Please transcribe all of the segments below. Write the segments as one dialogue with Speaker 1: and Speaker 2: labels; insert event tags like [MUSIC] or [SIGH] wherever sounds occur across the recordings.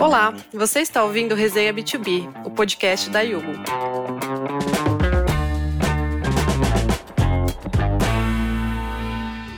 Speaker 1: Olá, você está ouvindo Resenha B2B, o podcast da Yugo.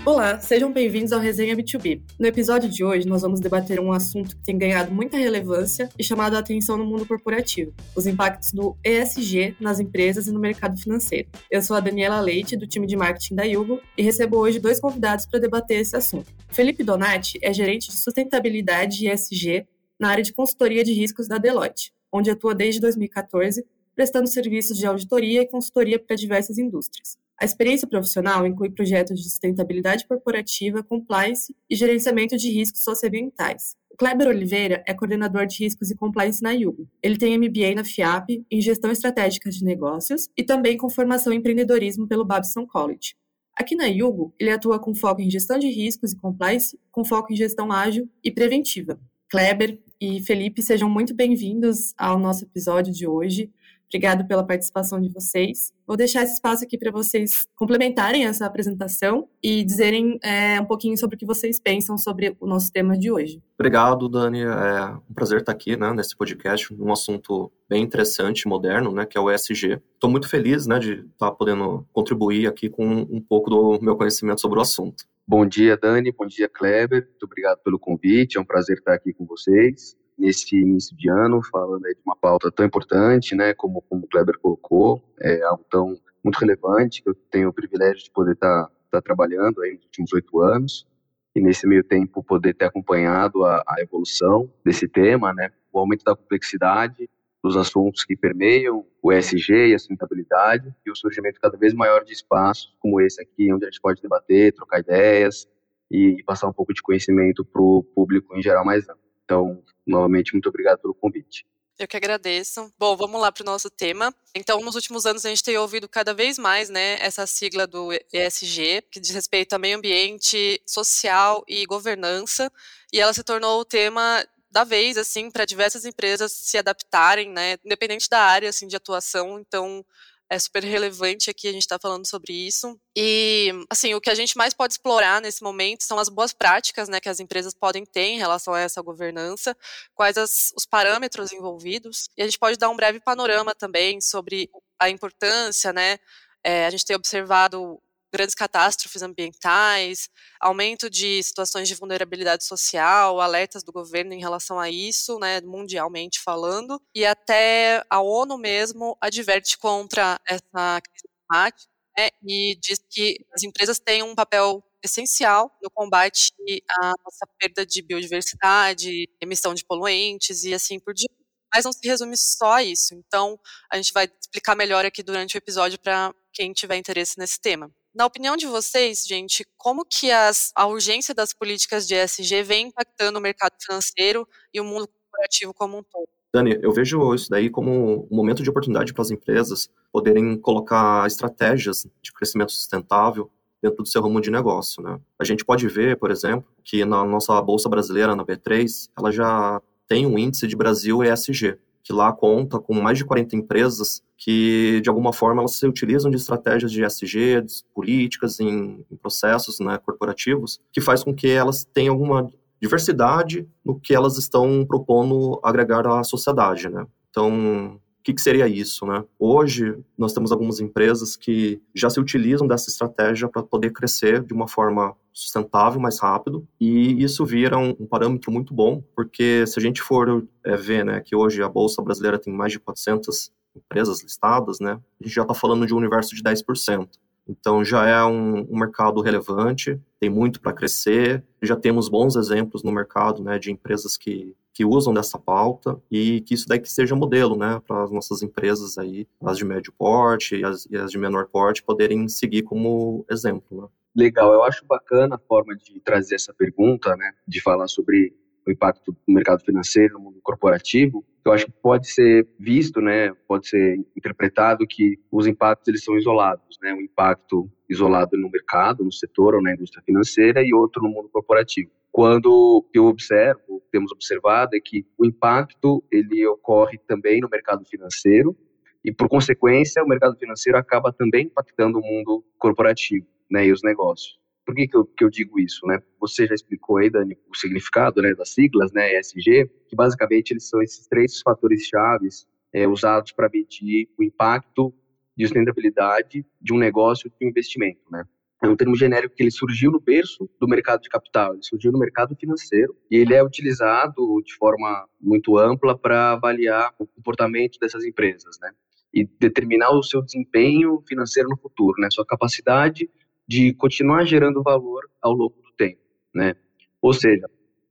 Speaker 1: Olá, sejam bem-vindos ao Resenha B2B. No episódio de hoje, nós vamos debater um assunto que tem ganhado muita relevância e chamado a atenção no mundo corporativo: os impactos do ESG nas empresas e no mercado financeiro. Eu sou a Daniela Leite, do time de marketing da Yugo, e recebo hoje dois convidados para debater esse assunto. Felipe Donati é gerente de sustentabilidade e ESG na área de consultoria de riscos da Deloitte, onde atua desde 2014, prestando serviços de auditoria e consultoria para diversas indústrias. A experiência profissional inclui projetos de sustentabilidade corporativa, compliance e gerenciamento de riscos socioambientais. O Kleber Oliveira é coordenador de riscos e compliance na Yugo. Ele tem MBA na FIAP em gestão estratégica de negócios e também com formação em empreendedorismo pelo Babson College. Aqui na Yugo, ele atua com foco em gestão de riscos e compliance, com foco em gestão ágil e preventiva. Kleber e Felipe, sejam muito bem-vindos ao nosso episódio de hoje. Obrigado pela participação de vocês. Vou deixar esse espaço aqui para vocês complementarem essa apresentação e dizerem é, um pouquinho sobre o que vocês pensam sobre o nosso tema de hoje.
Speaker 2: Obrigado, Dani. É um prazer estar aqui né, nesse podcast, um assunto bem interessante, moderno, né, que é o ESG. Estou muito feliz né, de estar podendo contribuir aqui com um pouco do meu conhecimento sobre o assunto.
Speaker 3: Bom dia, Dani. Bom dia, Kleber. Muito obrigado pelo convite. É um prazer estar aqui com vocês nesse início de ano, falando de uma pauta tão importante, né, como, como o Kleber colocou, é algo tão muito relevante, que eu tenho o privilégio de poder estar tá, tá trabalhando aí nos últimos oito anos, e nesse meio tempo poder ter acompanhado a, a evolução desse tema, né, o aumento da complexidade dos assuntos que permeiam o ESG e a sustentabilidade, e o surgimento cada vez maior de espaços como esse aqui, onde a gente pode debater, trocar ideias e passar um pouco de conhecimento para o público em geral mais amplo. Então, novamente, muito obrigado pelo convite.
Speaker 1: Eu que agradeço. Bom, vamos lá para o nosso tema. Então, nos últimos anos, a gente tem ouvido cada vez mais né, essa sigla do ESG, que diz respeito a meio ambiente, social e governança, e ela se tornou o tema da vez, assim, para diversas empresas se adaptarem, né, independente da área, assim, de atuação. Então, é super relevante aqui a gente está falando sobre isso. E, assim, o que a gente mais pode explorar nesse momento são as boas práticas né, que as empresas podem ter em relação a essa governança, quais as, os parâmetros envolvidos. E a gente pode dar um breve panorama também sobre a importância, né? É, a gente tem observado grandes catástrofes ambientais, aumento de situações de vulnerabilidade social, alertas do governo em relação a isso, né, mundialmente falando, e até a ONU mesmo adverte contra essa crise climática né, e diz que as empresas têm um papel essencial no combate à nossa perda de biodiversidade, emissão de poluentes e assim por diante. Mas não se resume só a isso. Então, a gente vai explicar melhor aqui durante o episódio para quem tiver interesse nesse tema. Na opinião de vocês, gente, como que as, a urgência das políticas de ESG vem impactando o mercado financeiro e o mundo corporativo como um todo?
Speaker 2: Dani, eu vejo isso daí como um momento de oportunidade para as empresas poderem colocar estratégias de crescimento sustentável dentro do seu ramo de negócio, né? A gente pode ver, por exemplo, que na nossa bolsa brasileira, na B3, ela já tem um índice de Brasil ESG, que lá conta com mais de 40 empresas que, de alguma forma, elas se utilizam de estratégias de ESG, de políticas em, em processos né, corporativos, que faz com que elas tenham alguma diversidade no que elas estão propondo agregar à sociedade, né? Então, o que, que, seria isso, né? Hoje, nós temos algumas empresas que já se utilizam dessa estratégia para poder crescer de uma forma sustentável, mais rápido, e isso vira um, um parâmetro muito bom, porque se a gente for é, ver, né, que hoje a Bolsa Brasileira tem mais de 400 empresas listadas, né, a gente já está falando de um universo de 10%. Então já é um, um mercado relevante, tem muito para crescer, já temos bons exemplos no mercado né, de empresas que que usam dessa pauta e que isso daí que seja modelo, né, para as nossas empresas aí, as de médio porte e as, e as de menor porte, poderem seguir como exemplo, né.
Speaker 3: Legal, eu acho bacana a forma de trazer essa pergunta, né, de falar sobre o impacto do mercado financeiro no mundo corporativo, eu acho que pode ser visto, né, pode ser interpretado que os impactos eles são isolados, né, um impacto isolado no mercado, no setor ou na indústria financeira e outro no mundo corporativo. Quando eu observo, temos observado é que o impacto ele ocorre também no mercado financeiro e por consequência o mercado financeiro acaba também impactando o mundo corporativo, né, e os negócios. Por que, que, eu, que eu digo isso? Né? Você já aí, Dani, o significado né, das siglas, né, ESG, que basicamente eles são esses três fatores chaves é, usados para medir o impacto de sustentabilidade de um negócio de um investimento. Né? É um termo genérico que ele surgiu no berço do mercado de capital, ele surgiu no mercado financeiro e ele é utilizado de forma muito ampla para avaliar o comportamento dessas empresas, né? E determinar o seu desempenho financeiro no futuro, né? Sua capacidade de continuar gerando valor ao longo do tempo, né? Ou seja,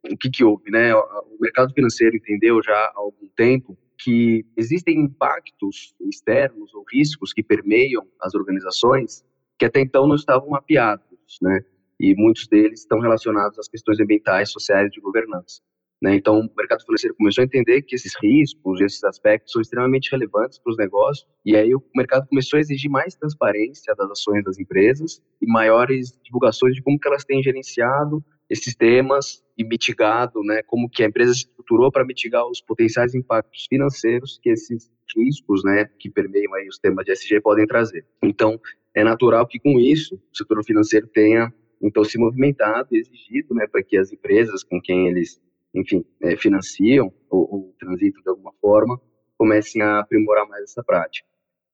Speaker 3: o que que houve, né? O mercado financeiro entendeu já há algum tempo que existem impactos externos ou riscos que permeiam as organizações que até então não estavam mapeados, né? E muitos deles estão relacionados às questões ambientais, sociais e de governança. Né? Então, o mercado financeiro começou a entender que esses riscos, esses aspectos são extremamente relevantes para os negócios, e aí o mercado começou a exigir mais transparência das ações das empresas e maiores divulgações de como que elas têm gerenciado esses temas e mitigado, né, como que a empresa se estruturou para mitigar os potenciais impactos financeiros que esses riscos, né, que permeiam aí os temas de SG podem trazer. Então, é natural que com isso o setor financeiro tenha então se movimentado e exigido, né, para que as empresas com quem eles, enfim, é, financiam ou, ou transitam de alguma forma comecem a aprimorar mais essa prática.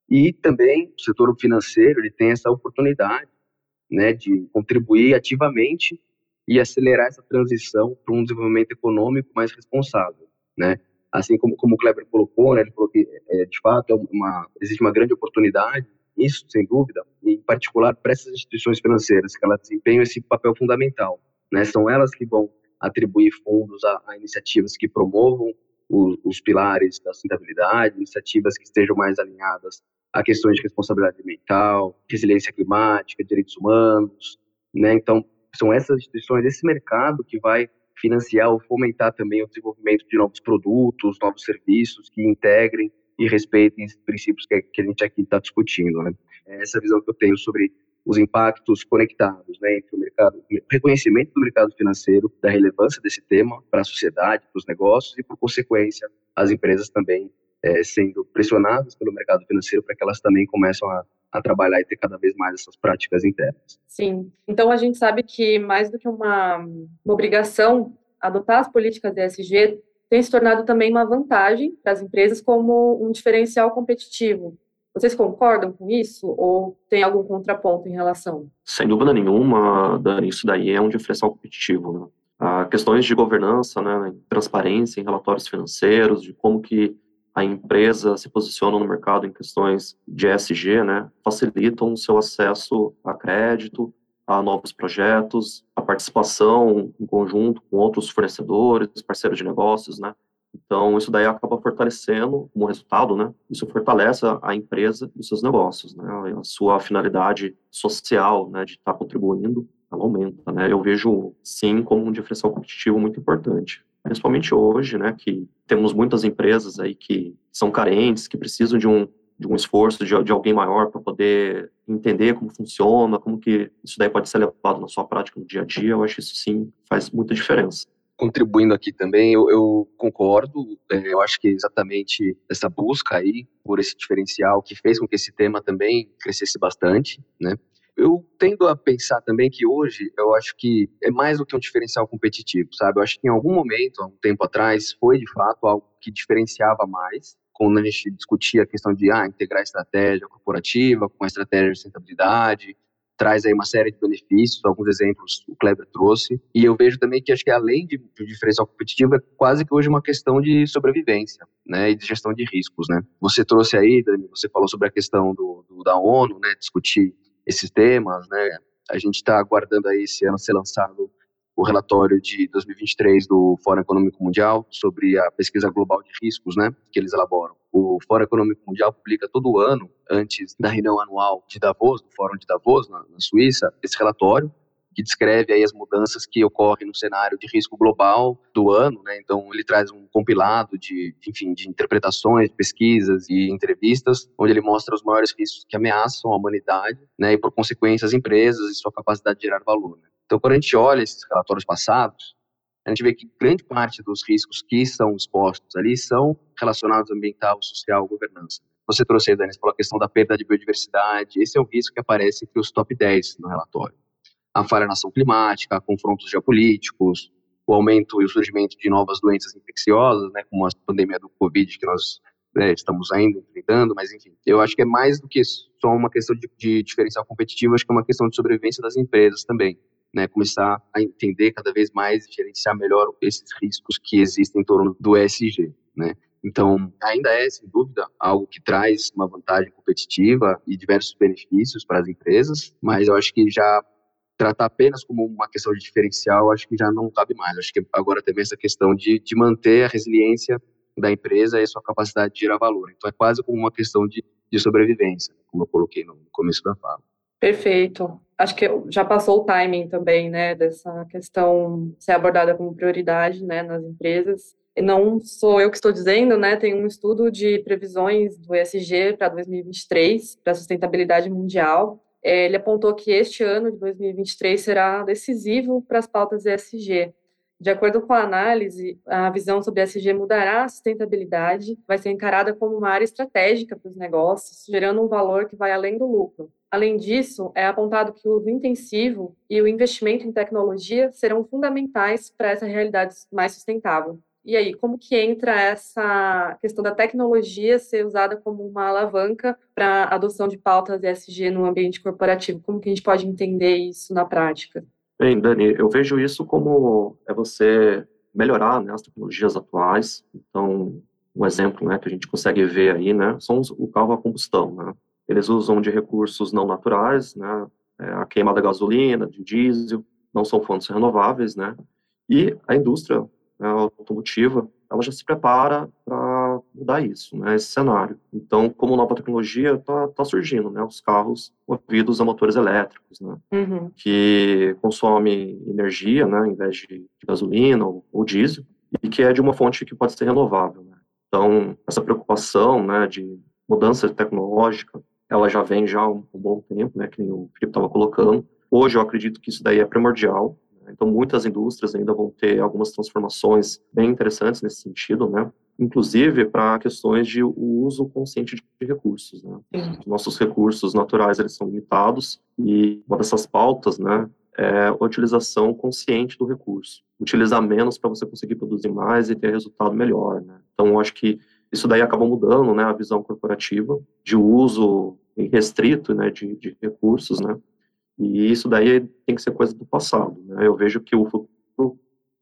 Speaker 3: E também o setor financeiro ele tem essa oportunidade, né, de contribuir ativamente e acelerar essa transição para um desenvolvimento econômico mais responsável, né? Assim como, como o Kleber colocou, né, ele falou que, é, de fato, é uma, existe uma grande oportunidade isso, sem dúvida, em particular para essas instituições financeiras, que elas desempenham esse papel fundamental. Né? São elas que vão atribuir fundos a, a iniciativas que promovam os, os, pilares da sustentabilidade, iniciativas que estejam mais alinhadas a questões de responsabilidade ambiental, resiliência climática, direitos humanos. Né? Então, são essas instituições, esse mercado que vai financiar ou fomentar também o desenvolvimento de novos produtos, novos serviços que integrem e respeitem esses princípios que, que a gente aqui está discutindo. Né? É essa visão que eu tenho sobre os impactos conectados né, entre o mercado, o reconhecimento do mercado financeiro, da relevância desse tema para a sociedade, para os negócios e, por consequência, as empresas também é, sendo pressionadas pelo mercado financeiro para que elas também começam a, a trabalhar e ter cada vez mais essas práticas internas.
Speaker 4: Sim, então a gente sabe que mais do que uma, uma obrigação, adotar as políticas ESG tem se tornado também uma vantagem para as empresas como um diferencial competitivo. Vocês concordam com isso ou tem algum contraponto em relação?
Speaker 2: Sem dúvida nenhuma, Dani, isso daí é um diferencial competitivo. Né? Ah, questões de governança, né, transparência em relatórios financeiros, de como que a empresa se posiciona no mercado em questões de ESG, né, facilitam o seu acesso a crédito, a novos projetos, a participação em conjunto com outros fornecedores, parceiros de negócios, né? Então, isso daí acaba fortalecendo, como resultado, né? Isso fortalece a empresa e os seus negócios, né? A sua finalidade social, né, de estar tá contribuindo, ela aumenta, né? Eu vejo, sim, como um diferencial competitivo muito importante. Principalmente hoje, né, que temos muitas empresas aí que são carentes, que precisam de um de um esforço de, de alguém maior para poder entender como funciona, como que isso daí pode ser levado na sua prática no dia a dia, eu acho que isso sim faz muita diferença.
Speaker 3: Contribuindo aqui também, eu, eu concordo, é, eu acho que exatamente essa busca aí por esse diferencial que fez com que esse tema também crescesse bastante, né? Eu tendo a pensar também que hoje eu acho que é mais do que um diferencial competitivo, sabe? Eu acho que em algum momento, há um tempo atrás, foi de fato algo que diferenciava mais, quando a gente discutia a questão de ah, integrar estratégia corporativa com a estratégia de sustentabilidade, traz aí uma série de benefícios, alguns exemplos o Kleber trouxe, e eu vejo também que acho que além de diferencial competitivo, é quase que hoje uma questão de sobrevivência, né, e de gestão de riscos, né. Você trouxe aí, Dani, você falou sobre a questão do, do da ONU, né, discutir esses temas, né, a gente está aguardando aí esse ano ser lançado o relatório de 2023 do Fórum Econômico Mundial sobre a pesquisa global de riscos, né, que eles elaboram. O Fórum Econômico Mundial publica todo ano, antes da reunião anual de Davos, do Fórum de Davos, na, na Suíça, esse relatório, que descreve aí as mudanças que ocorrem no cenário de risco global do ano, né? Então ele traz um compilado de, enfim, de interpretações, pesquisas e entrevistas, onde ele mostra os maiores riscos que ameaçam a humanidade, né? E por consequência as empresas e sua capacidade de gerar valor. Né? Então, quando a gente olha esses relatórios passados, a gente vê que grande parte dos riscos que são expostos ali são relacionados ao ambiental, social, governança. Você trouxe aí, Dani, falou a questão da perda de biodiversidade. Esse é um risco que aparece entre os top 10 no relatório. A falha na ação climática, confrontos geopolíticos, o aumento e o surgimento de novas doenças infecciosas, né, como a pandemia do Covid, que nós né, estamos ainda enfrentando, mas enfim, eu acho que é mais do que só uma questão de, de diferencial competitivo, acho que é uma questão de sobrevivência das empresas também, né, começar a entender cada vez mais e gerenciar melhor esses riscos que existem em torno do ESG, né. Então, ainda é, sem dúvida, algo que traz uma vantagem competitiva e diversos benefícios para as empresas, mas eu acho que já tratar apenas como uma questão de diferencial, acho que já não cabe mais. Acho que agora também essa questão de, de manter a resiliência da empresa e a sua capacidade de gerar valor. Então é quase como uma questão de, de sobrevivência, né, como eu coloquei no começo da fala.
Speaker 4: Perfeito. Acho que já passou o timing também, né, dessa questão ser abordada como prioridade, né, nas empresas. E não sou eu que estou dizendo, né, tem um estudo de previsões do ESG para 2023, para sustentabilidade mundial, ele apontou que este ano de 2023 será decisivo para as pautas ESG. De acordo com a análise, a visão sobre ESG mudará a sustentabilidade, vai ser encarada como uma área estratégica para os negócios, gerando um valor que vai além do lucro. Além disso, é apontado que o uso intensivo e o investimento em tecnologia serão fundamentais para essa realidade mais sustentável. E aí, como que entra essa questão da tecnologia ser usada como uma alavanca para a adoção de pautas ESG no ambiente corporativo? Como que a gente pode entender isso na prática?
Speaker 2: Bem, Dani, eu vejo isso como é você melhorar né, as tecnologias atuais. Então, um exemplo né, que a gente consegue ver aí né, são o carro a combustão. Né? Eles usam de recursos não naturais, né, é, a queima da gasolina, de diesel, não são fontes renováveis, né? E a indústria né, automotiva, ela já se prepara para mudar isso, né, esse cenário. Então, como nova tecnologia, está tá surgindo, né, os carros movidos a motores elétricos, né, uhum. que consomem energia, né, em vez de, gasolina ou, ou, diesel, e que é de uma fonte que pode ser renovável. Né. Então, essa preocupação, né, de mudança tecnológica, ela já vem já há um, um bom tempo, né, que o Felipe estava colocando. Hoje eu acredito que isso daí é primordial, então, muitas indústrias ainda vão ter algumas transformações bem interessantes nesse sentido, né? Inclusive para questões de uso consciente de recursos, né? Nossos recursos naturais, eles são limitados e uma dessas pautas, né, é a utilização consciente do recurso. Utilizar menos para você conseguir produzir mais e ter resultado melhor, né? Então, acho que isso daí acaba mudando, né, a visão corporativa de uso restrito, né, de, de recursos, né? E isso daí tem que ser coisa do passado. Né? Eu vejo que o futuro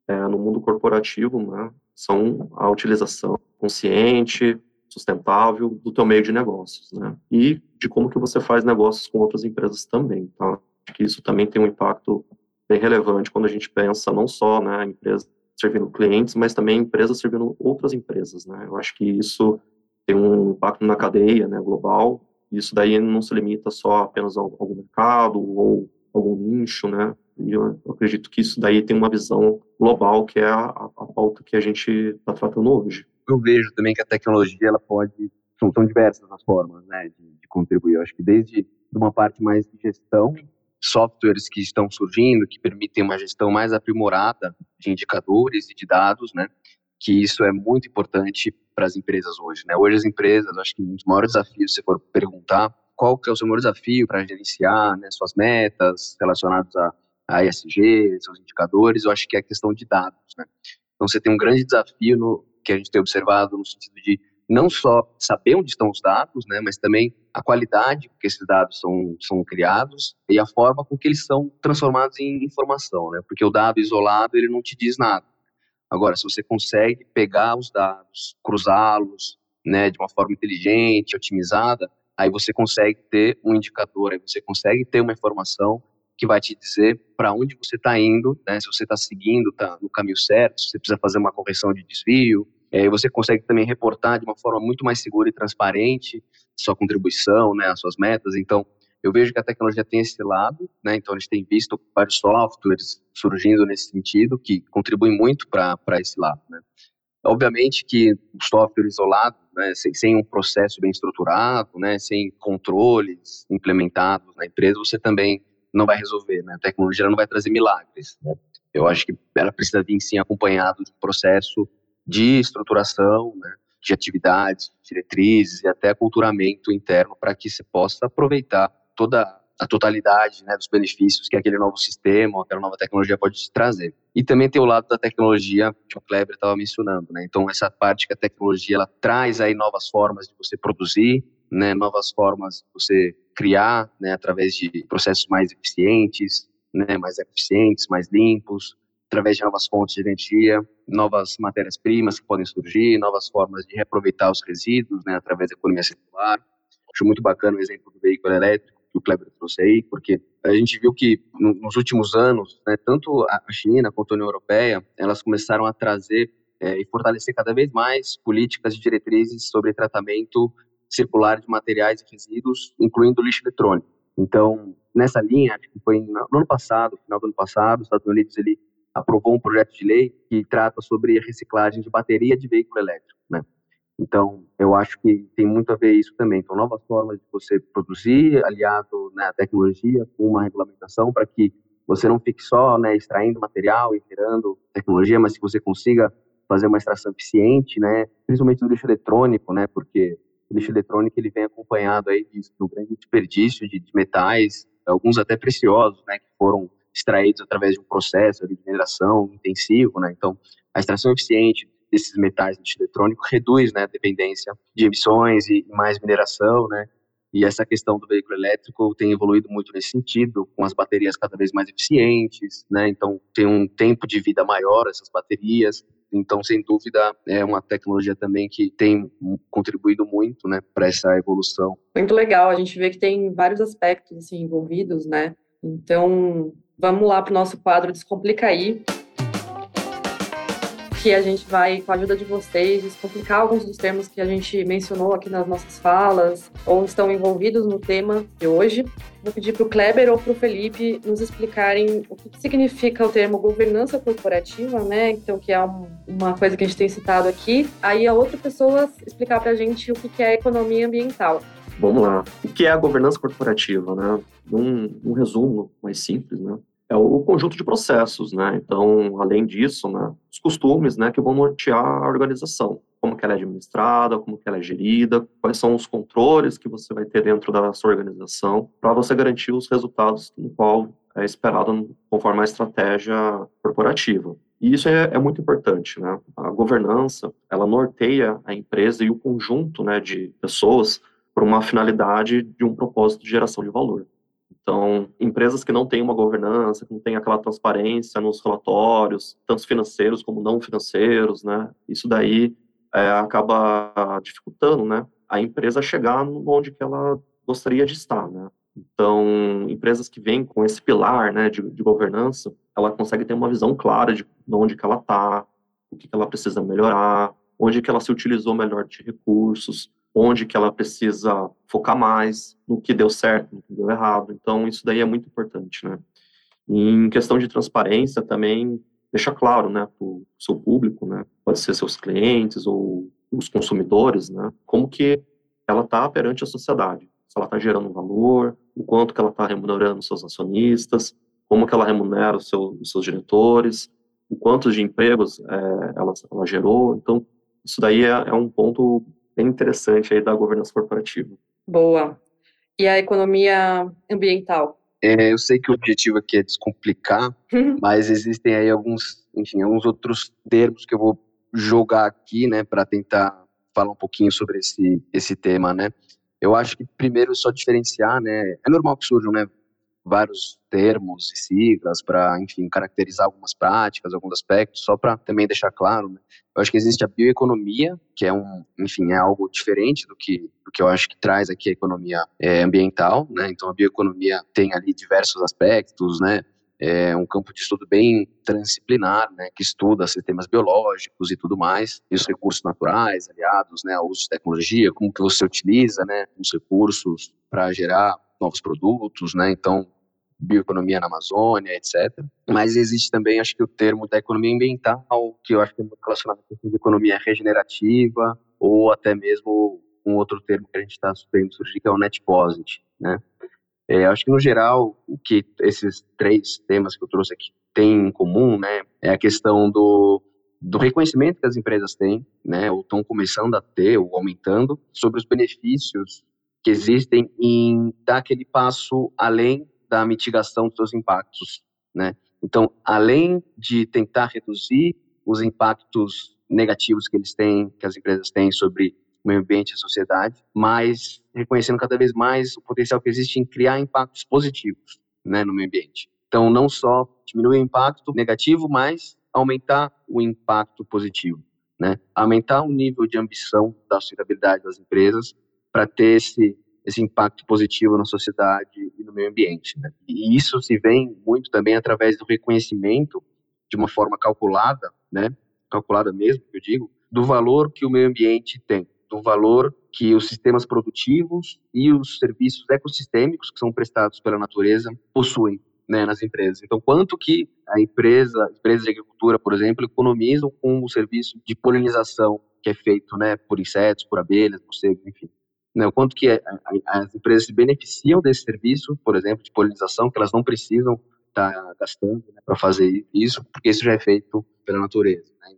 Speaker 2: é, no mundo corporativo né, são a utilização consciente, sustentável do teu meio de negócios, né? E de como que você faz negócios com outras empresas também, tá? Acho que isso também tem um impacto bem relevante quando a gente pensa não só, né, empresas servindo clientes, mas também empresas servindo outras empresas, né? Eu acho que isso tem um impacto na cadeia, né, global, isso daí não se limita só apenas a algum mercado ou algum nicho, né? E eu acredito que isso daí tem uma visão global, que é a, a pauta que a gente está tratando hoje.
Speaker 3: Eu vejo também que a tecnologia ela pode são, são diversas as formas, né, de, de contribuir. Eu acho que desde uma parte mais de gestão, softwares que estão surgindo que permitem uma gestão mais aprimorada de indicadores e de dados, né? que isso é muito importante para as empresas hoje. Né? Hoje as empresas, acho que um dos maiores desafios, se for perguntar, qual que é o seu maior desafio para gerenciar né, suas metas relacionadas a, a ESG, seus indicadores, eu acho que é a questão de dados. Né? Então você tem um grande desafio no, que a gente tem observado no sentido de não só saber onde estão os dados, né, mas também a qualidade com que esses dados são, são criados e a forma com que eles são transformados em informação, né, porque o dado isolado ele não te diz nada. Agora, se você consegue pegar os dados, cruzá-los, né, de uma forma inteligente, otimizada, aí você consegue ter um indicador, aí você consegue ter uma informação que vai te dizer para onde você está indo, né, se você está seguindo, está no caminho certo, se você precisa fazer uma correção de desvio, é, você consegue também reportar de uma forma muito mais segura e transparente sua contribuição, né, as suas metas. Então, eu vejo que a tecnologia tem esse lado, né? Então a gente tem visto vários softwares surgindo nesse sentido que contribuem muito para esse lado, né? Obviamente que o software isolado, né, sem, sem, um processo bem estruturado, né, sem controles implementados na empresa, você também não vai resolver. Né? A tecnologia não vai trazer milagres. Né? Eu acho que ela precisa vir sim acompanhado de um processo de estruturação, de atividades, diretrizes e até aculturamento interno para que você possa aproveitar toda a totalidade né, dos benefícios que aquele novo sistema, aquela nova tecnologia pode te trazer. E também tem o lado da tecnologia que o Kleber estava mencionando, né? Então essa parte que a tecnologia ela traz aí novas formas de você produzir, né, novas formas de você criar, né, através de processos mais eficientes, né, mais eficientes, mais limpos, através de novas fontes de energia, novas matérias-primas que podem surgir, novas formas de reaproveitar os resíduos, né, através da economia circular. Acho muito bacana o exemplo do veículo elétrico que o Kleber trouxe aí, porque a gente viu que no, nos últimos anos, né, tanto a China quanto a União Europeia, elas começaram a trazer é, e fortalecer cada vez mais políticas e diretrizes sobre tratamento circular de materiais e resíduos, incluindo lixo eletrônico. Então, nessa linha, acho que foi no ano passado, final do ano passado, os Estados Unidos ele aprovou um projeto de lei que trata sobre a reciclagem de bateria de veículo elétrico? Então, eu acho que tem muito a ver isso também. Então, novas formas de você produzir, aliado né, à tecnologia, com uma regulamentação para que você não fique só né, extraindo material e gerando tecnologia, mas que você consiga fazer uma extração eficiente, né, principalmente do lixo eletrônico, né, porque o lixo eletrônico ele vem acompanhado aí um grande desperdício de, de metais, alguns até preciosos, né, que foram extraídos através de um processo de mineração intensivo, né? Então, a extração eficiente desses metais no eletrônico reduz, né, a dependência de emissões e mais mineração, né? E essa questão do veículo elétrico tem evoluído muito nesse sentido, com as baterias cada vez mais eficientes, né? Então, tem um tempo de vida maior essas baterias. Então, sem dúvida, é uma tecnologia também que tem contribuído muito, né, para essa evolução.
Speaker 4: Muito legal. A gente vê que tem vários aspectos assim envolvidos, né? Então, Vamos lá para o nosso quadro Descomplica aí. Que a gente vai, com a ajuda de vocês, descomplicar alguns dos termos que a gente mencionou aqui nas nossas falas ou estão envolvidos no tema de hoje. Vou pedir para o Kleber ou para o Felipe nos explicarem o que significa o termo governança corporativa, né? Então, que é um, uma coisa que a gente tem citado aqui. Aí a outra pessoa explicar para a gente o que é economia ambiental.
Speaker 2: Vamos lá. O que é a governança corporativa, né? Um, um resumo mais simples, né? É o conjunto de processos, né? Então, além disso, né, costumes, né, que vão nortear a organização, como que ela é administrada, como que ela é gerida, quais são os controles que você vai ter dentro da sua organização, para você garantir os resultados no qual é esperado conforme a estratégia corporativa. E isso é, é, muito importante, né? A governança, ela norteia a empresa e o conjunto, né, de pessoas por uma finalidade de um propósito de geração de valor. Então, empresas que não têm uma governança, que não têm aquela transparência nos relatórios, tanto financeiros como não financeiros, né? Isso daí é, acaba dificultando, né? A empresa chegar onde que ela gostaria de estar, né? Então, empresas que vêm com esse pilar, né, de, de governança, ela consegue ter uma visão clara de onde que ela está, o que, que ela precisa melhorar, onde que ela se utilizou melhor de recursos, onde que ela precisa focar mais, no que deu certo, no que deu errado. Então, isso daí é muito importante, né? E em questão de transparência também, deixa claro, né, para o seu público, né, pode ser seus clientes ou os consumidores, né, como que ela está perante a sociedade. Se ela está gerando valor, o quanto que ela está remunerando seus acionistas, como que ela remunera os, seu, os seus diretores, o quantos de empregos é, ela, ela gerou. Então, isso daí é, é um ponto bem interessante aí da governança corporativa.
Speaker 4: Boa. E a economia ambiental?
Speaker 3: É, eu sei que o objetivo aqui é descomplicar, [LAUGHS] mas existem aí alguns, enfim, alguns outros termos que eu vou jogar aqui, né, para tentar falar um pouquinho sobre esse, esse tema, né. Eu acho que primeiro só diferenciar, né, é normal que surjam, né, vários termos e siglas para, enfim, caracterizar algumas práticas, alguns aspectos, só para também deixar claro, né? Eu acho que existe a bioeconomia, que é um, enfim, é algo diferente do que, do que eu acho que traz aqui a economia é, ambiental, né? Então a bioeconomia tem ali diversos aspectos, né? É um campo de estudo bem transdisciplinar, né, que estuda sistemas biológicos e tudo mais, e os recursos naturais aliados, né, ao uso de tecnologia, como que você utiliza, né, os recursos para gerar novos produtos, né? Então, bioeconomia na Amazônia, etc. Mas existe também, acho que o termo da economia ambiental, que eu acho que é muito relacionado com a economia regenerativa, ou até mesmo um outro termo que a gente está vendo surgir, que é o net positive, né? É, acho que no geral o que esses três temas que eu trouxe aqui têm em comum, né, é a questão do, do reconhecimento que as empresas têm, né, ou estão começando a ter, ou aumentando, sobre os benefícios que existem em dar aquele passo além da mitigação dos seus impactos, né? Então, além de tentar reduzir os impactos negativos que eles têm, que as empresas têm sobre o meio ambiente e a sociedade, mas reconhecendo cada vez mais o potencial que existe em criar impactos positivos, né, no meio ambiente. Então, não só diminuir o impacto negativo, mas aumentar o impacto positivo, né? Aumentar o nível de ambição da sustentabilidade das empresas para ter esse esse impacto positivo na sociedade e no meio ambiente. Né? E isso se vem muito também através do reconhecimento de uma forma calculada, né? calculada mesmo, eu digo, do valor que o meio ambiente tem, do valor que os sistemas produtivos e os serviços ecossistêmicos que são prestados pela natureza possuem né, nas empresas. Então, quanto que a empresa, empresas de agricultura, por exemplo, economizam com o serviço de polinização que é feito né, por insetos, por abelhas, morcegos, enfim né, o quanto que as empresas se beneficiam desse serviço, por exemplo, de polinização, que elas não precisam estar tá gastando né, para fazer isso, porque isso já é feito pela natureza. Né?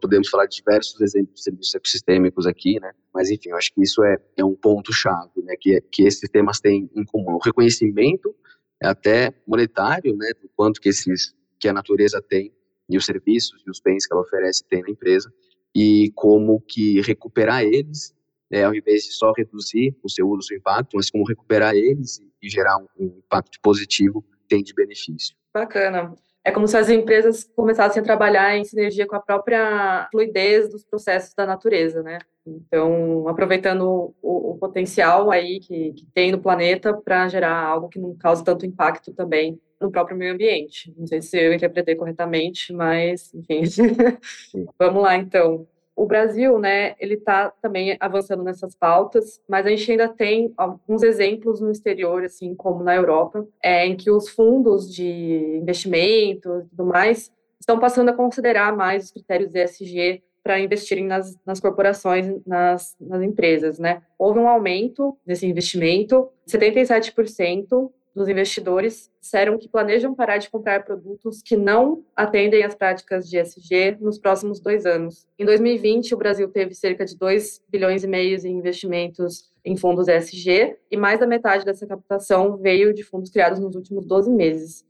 Speaker 3: Podemos falar de diversos exemplos de serviços ecossistêmicos aqui, né? mas enfim, eu acho que isso é, é um ponto-chave né? que, que esses sistemas têm em comum. O reconhecimento é até monetário né? do quanto que, esses, que a natureza tem e os serviços e os bens que ela oferece tem na empresa, e como que recuperar eles né, ao invés de só reduzir o seu uso, o seu impacto, mas como recuperar eles e, gerar um, um impacto positivo tem de benefício.
Speaker 4: Bacana. É como se as empresas começassem a trabalhar em sinergia com a própria fluidez dos processos da natureza, né? Então, aproveitando o, o potencial aí que, que, tem no planeta para gerar algo que não cause tanto impacto também no próprio meio ambiente. Não sei se eu interpretei corretamente, mas, enfim. [LAUGHS] Vamos lá, então o Brasil, né, ele está também avançando nessas pautas, mas a gente ainda tem alguns exemplos no exterior, assim como na Europa, é, em que os fundos de investimento e tudo mais estão passando a considerar mais os critérios ESG para investirem nas, nas corporações, nas, nas empresas, né? Houve um aumento desse investimento, 77% dos investidores disseram que planejam parar de comprar produtos que não atendem às práticas de ESG nos próximos dois anos. Em 2020, o Brasil teve cerca de 2 bilhões e meio em investimentos em fundos ESG e mais da metade dessa captação veio de fundos criados nos últimos 12 meses.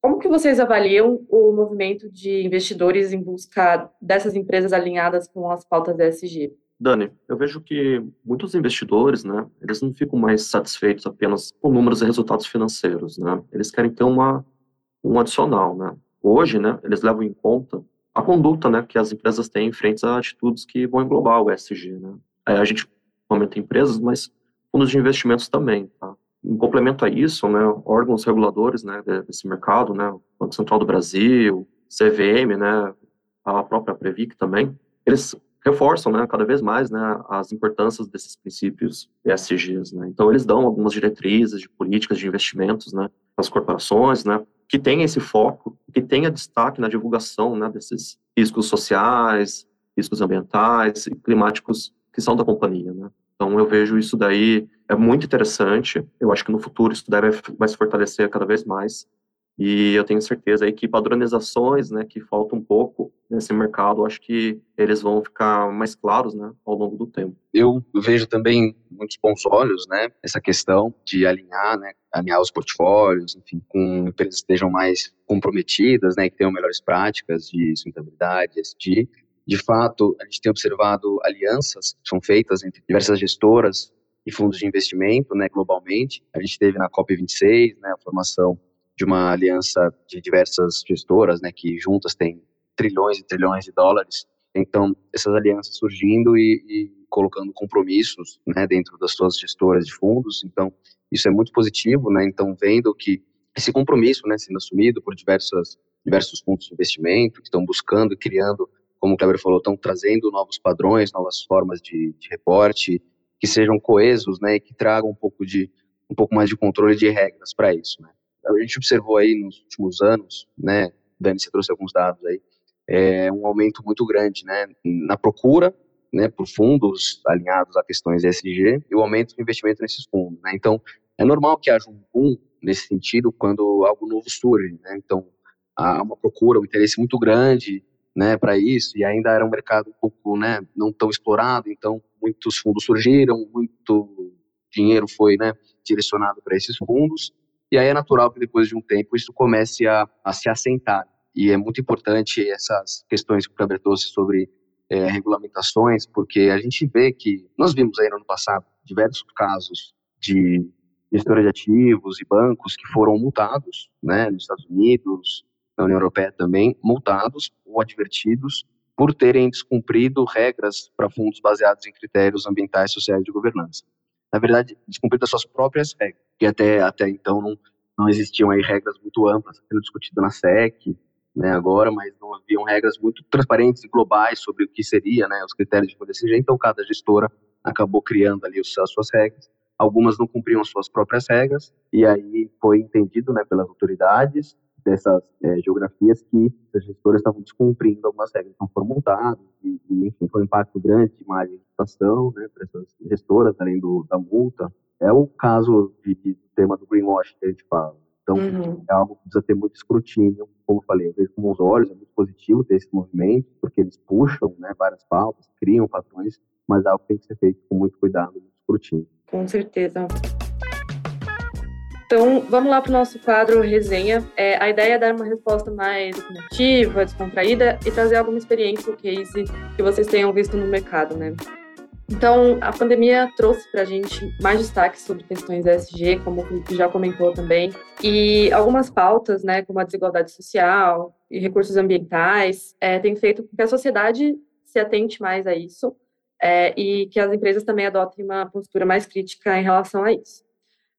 Speaker 4: Como que vocês avaliam o movimento de investidores em busca dessas empresas alinhadas com as pautas ESG?
Speaker 2: Dani, eu vejo que muitos investidores, né, eles não ficam mais satisfeitos apenas com números e resultados financeiros, né? Eles querem ter uma um adicional, né? Hoje, né, eles levam em conta a conduta, né, que as empresas têm em frente a atitudes que vão englobar o ESG, né? É, a gente comenta empresas, mas fundos de investimentos também, tá? Em complemento a isso, né, órgãos reguladores, né, desse mercado, né, Banco Central do Brasil, CVM, né, a própria Previc também, eles reforçam, né, cada vez mais, né, as importâncias desses princípios ESGs, né. Então eles dão algumas diretrizes de políticas de investimentos, né, às corporações, né, que tenha esse foco, que tenha destaque na divulgação, né, desses riscos sociais, riscos ambientais e climáticos que são da companhia, né. Então eu vejo isso daí é muito interessante. Eu acho que no futuro isso deve vai se fortalecer cada vez mais e eu tenho certeza aí que padronizações, né, que faltam um pouco nesse mercado, acho que eles vão ficar mais claros, né, ao longo do tempo.
Speaker 3: Eu vejo também muitos bons olhos, né, essa questão de alinhar, né, alinhar os portfólios, enfim, com empresas que estejam mais comprometidas, né, que tenham melhores práticas de sustentabilidade, de de fato, a gente tem observado alianças que são feitas entre diversas gestoras e fundos de investimento, né, globalmente. A gente teve na COP26, né, a formação de uma aliança de diversas gestoras, né, que juntas têm trilhões e trilhões de dólares. Então, essas alianças surgindo e, e colocando compromissos, né, dentro das suas gestoras de fundos. Então, isso é muito positivo, né? Então, vendo que esse compromisso, né, sendo assumido por diversas diversos fundos de investimento que estão buscando e criando, como o Kleber falou, estão trazendo novos padrões, novas formas de, de reporte que sejam coesos, né, e que tragam um pouco de um pouco mais de controle de regras para isso, né? A gente observou aí nos últimos anos, né, Dani, você trouxe alguns dados aí, é um aumento muito grande, né, na procura, né, por fundos alinhados a questões ESG e o aumento do investimento nesses fundos, né, então é normal que haja um boom nesse sentido quando algo novo surge, né, então há uma procura, um interesse muito grande, né, para isso e ainda era um mercado um pouco, né, não tão explorado, então muitos fundos surgiram, muito dinheiro foi né, direcionado para esses fundos, e aí é natural que depois de um tempo isso comece a, a se assentar. E é muito importante essas questões que o Kleber trouxe sobre é, regulamentações, porque a gente vê que, nós vimos aí no ano passado diversos casos de gestores de ativos e bancos que foram multados, né, nos Estados Unidos, na União Europeia também, multados ou advertidos por terem descumprido regras para fundos baseados em critérios ambientais, sociais e de governança. Na verdade, descumprido as suas próprias regras, que até, até então não, não existiam aí regras muito amplas, sendo discutido na SEC, né, agora, mas não haviam regras muito transparentes e globais sobre o que seria, né, os critérios de FDCG, então cada gestora acabou criando ali as suas regras. Algumas não cumpriam as suas próprias regras, e aí foi entendido, né, pelas autoridades dessas é, geografias que as gestoras estavam descumprindo algumas regras, então foram multados, e, e, enfim, foi um impacto grande de imagem de reputação, né, para essas gestoras, além do, da multa. É o caso de, de, do tema do greenwash que a gente fala. Então, uhum. é algo que precisa ter muito escrutínio. Como eu falei, eu vejo com bons olhos, é muito positivo ter esse movimento, porque eles puxam né, várias pautas, criam padrões, mas é algo que tem que ser feito com muito cuidado, muito escrutínio.
Speaker 4: Com certeza. Então, vamos lá para o nosso quadro resenha. É, a ideia é dar uma resposta mais definitiva, descontraída e trazer alguma experiência ou case que vocês tenham visto no mercado, né? Então, a pandemia trouxe para a gente mais destaques sobre questões ESG, como o Felipe já comentou também, e algumas pautas, né, como a desigualdade social e recursos ambientais, é, têm feito com que a sociedade se atente mais a isso é, e que as empresas também adotem uma postura mais crítica em relação a isso.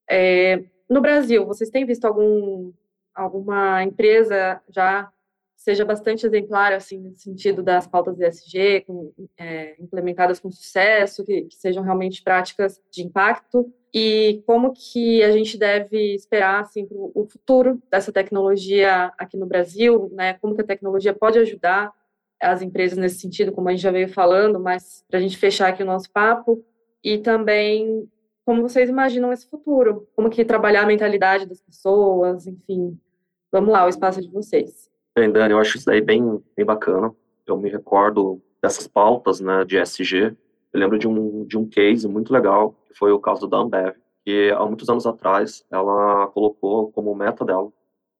Speaker 4: É, no Brasil, vocês têm visto algum, alguma empresa já seja bastante exemplar, assim, no sentido das pautas ESG, com, é, implementadas com sucesso, que, que, sejam realmente práticas de impacto, e como que a gente deve esperar, assim, o futuro dessa tecnologia aqui no Brasil, né, como que a tecnologia pode ajudar as empresas nesse sentido, como a gente já veio falando, mas para a gente fechar aqui o nosso papo, e também como vocês imaginam esse futuro, como que trabalhar a mentalidade das pessoas, enfim. Vamos lá, o espaço é de vocês.
Speaker 2: Bem, Dani, eu acho isso daí bem, bem bacana. Eu me recordo dessas pautas né, de SG. Eu lembro de um, de um case muito legal, que foi o caso da Ambev, que há muitos anos atrás ela colocou como meta dela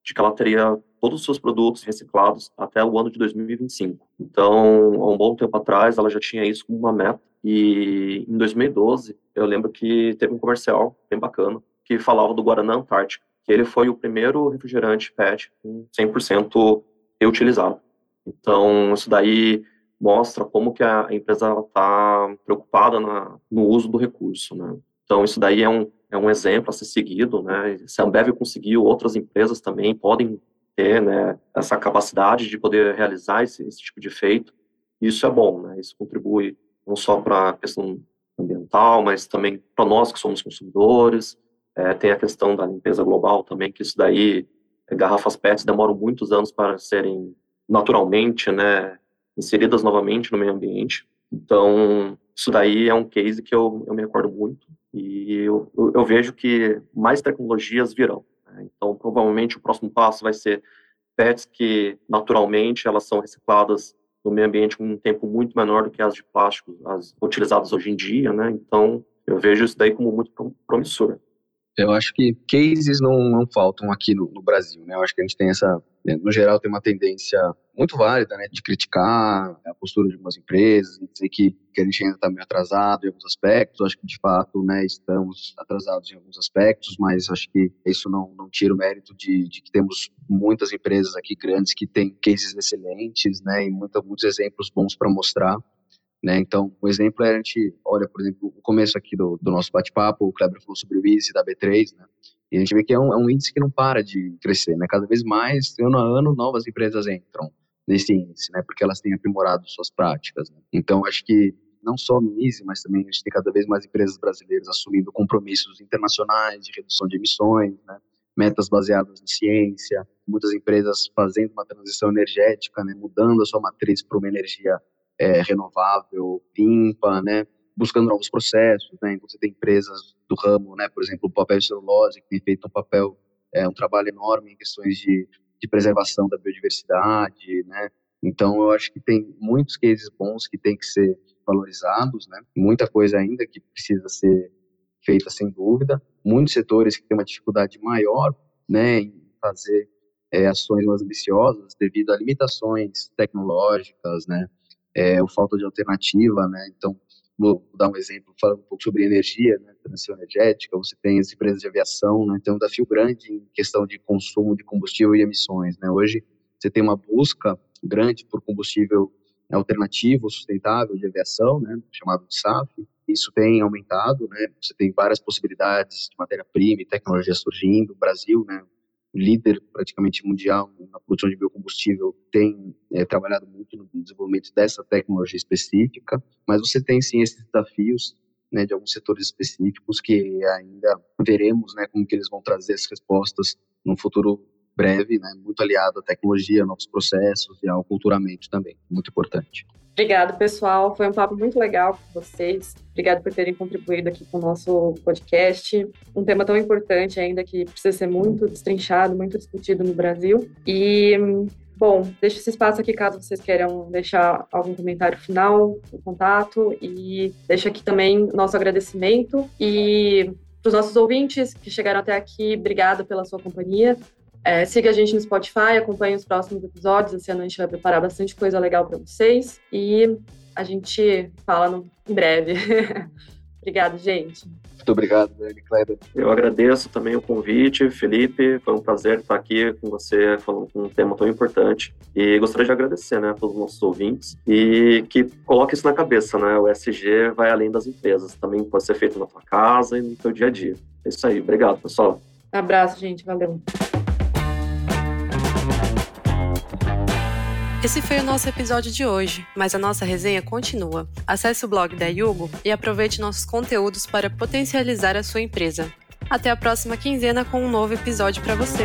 Speaker 2: de que ela teria todos os seus produtos reciclados até o ano de 2025. Então, há um bom tempo atrás, ela já tinha isso como uma meta. E em 2012, eu lembro que teve um comercial bem bacana que falava do Guaraná Antártica que ele foi o primeiro refrigerante PET com 100% reutilizado. Então, isso daí mostra como que a empresa está preocupada na, no uso do recurso, né? Então, isso daí é um, é um exemplo a ser seguido, né? Se a Ambev conseguiu, outras empresas também podem ter, né, essa capacidade de poder realizar esse, esse tipo de feito. Isso é bom, né? Isso contribui não só para a questão ambiental, mas também para nós que somos consumidores, é, tem a questão da limpeza global também, que isso daí, é, garrafas PETs demoram muitos anos para serem naturalmente, né, inseridas novamente no meio ambiente. Então, isso daí é um case que eu, eu me recordo muito e eu, eu, eu vejo que mais tecnologias virão. Né? Então, provavelmente o próximo passo vai ser PETs que naturalmente elas são recicladas no meio ambiente com um tempo muito menor do que as de plástico, as utilizadas hoje em dia, né? Então, eu vejo isso daí como muito promissor.
Speaker 3: Eu acho que cases não, não faltam aqui no, no, Brasil, né? Eu acho que a gente tem essa, né, no geral, tem uma tendência muito válida, né, de criticar a postura de algumas empresas, dizer que, que a gente ainda está meio atrasado em alguns aspectos. Eu acho que, de fato, né, estamos atrasados em alguns aspectos, mas acho que isso não, não tira o mérito de, de que temos muitas empresas aqui grandes que têm cases excelentes, né, e muita, muitos exemplos bons para mostrar. Né? Então, o exemplo é a gente olha, por exemplo, o começo aqui do, do nosso bate-papo, o Kleber falou sobre o índice da B3, né? e a gente vê que é um, é um, índice que não para de crescer, né? cada vez mais, ano a ano, novas empresas entram nesse índice, né? porque elas têm aprimorado suas práticas. Né? Então, acho que não só no ISE, mas também a gente tem cada vez mais empresas brasileiras assumindo compromissos internacionais de redução de emissões, né? metas baseadas em ciência, muitas empresas fazendo uma transição energética, né? mudando a sua matriz para uma energia é, renovável, limpa, né? buscando novos processos, né? Então você tem empresas do ramo, né? Por exemplo, o papel celulose que tem feito um papel, é, um trabalho enorme em questões de, de preservação da biodiversidade, né? Então eu acho que tem muitos cases bons que têm que ser valorizados, né? Muita coisa ainda que precisa ser feita sem dúvida. Muitos setores que têm uma dificuldade maior né, em fazer é, ações mais ambiciosas devido a limitações tecnológicas, né, é, ou falta de alternativa, né. Então, vou dar um exemplo, falando um pouco sobre energia, né, transição energética. Você tem as empresas de aviação, né, tem um desafio grande em questão de consumo de combustível e emissões, né. Hoje você tem uma busca grande por combustível alternativo, sustentável de aviação, né, chamado de SAF. Isso tem aumentado, né, você tem várias possibilidades de matéria-prima e tecnologia surgindo. O Brasil, né, líder praticamente mundial na produção de biocombustível, tem é, trabalhado muito no desenvolvimento dessa tecnologia específica, mas você tem sim esses desafios né, de alguns setores específicos que ainda veremos né, como que eles vão trazer as respostas no futuro breve, né, muito aliado à tecnologia, novos processos e ao culturamento também, muito importante.
Speaker 4: Obrigado, pessoal. Foi um papo muito legal com vocês. Obrigado por terem contribuído aqui com o nosso podcast. Um tema tão importante ainda que precisa ser muito destrinchado, muito discutido no Brasil. E, bom, deixo esse espaço aqui caso vocês queiram deixar algum comentário final, um contato. E deixo aqui também nosso agradecimento. E para os nossos ouvintes que chegaram até aqui, obrigado pela sua companhia. É, siga a gente no Spotify, acompanhe os próximos episódios. Esse ano a gente vai preparar bastante coisa legal para vocês. E a gente fala no, em breve. [LAUGHS] Obrigado, gente.
Speaker 3: Muito obrigado, Dani Kleber.
Speaker 2: Eu agradeço também o convite, Felipe. Foi um prazer estar aqui com você, falando com um tema tão importante. E gostaria de agradecer né, a todos os nossos ouvintes e que coloque isso na cabeça, né? O SG vai além das empresas. Também pode ser feito na tua casa e no teu dia a dia. É isso aí. Obrigado, pessoal.
Speaker 4: abraço, gente. Valeu.
Speaker 1: Esse foi o nosso episódio de hoje, mas a nossa resenha continua. Acesse o blog da Yugo e aproveite nossos conteúdos para potencializar a sua empresa. Até a próxima quinzena com um novo episódio para você.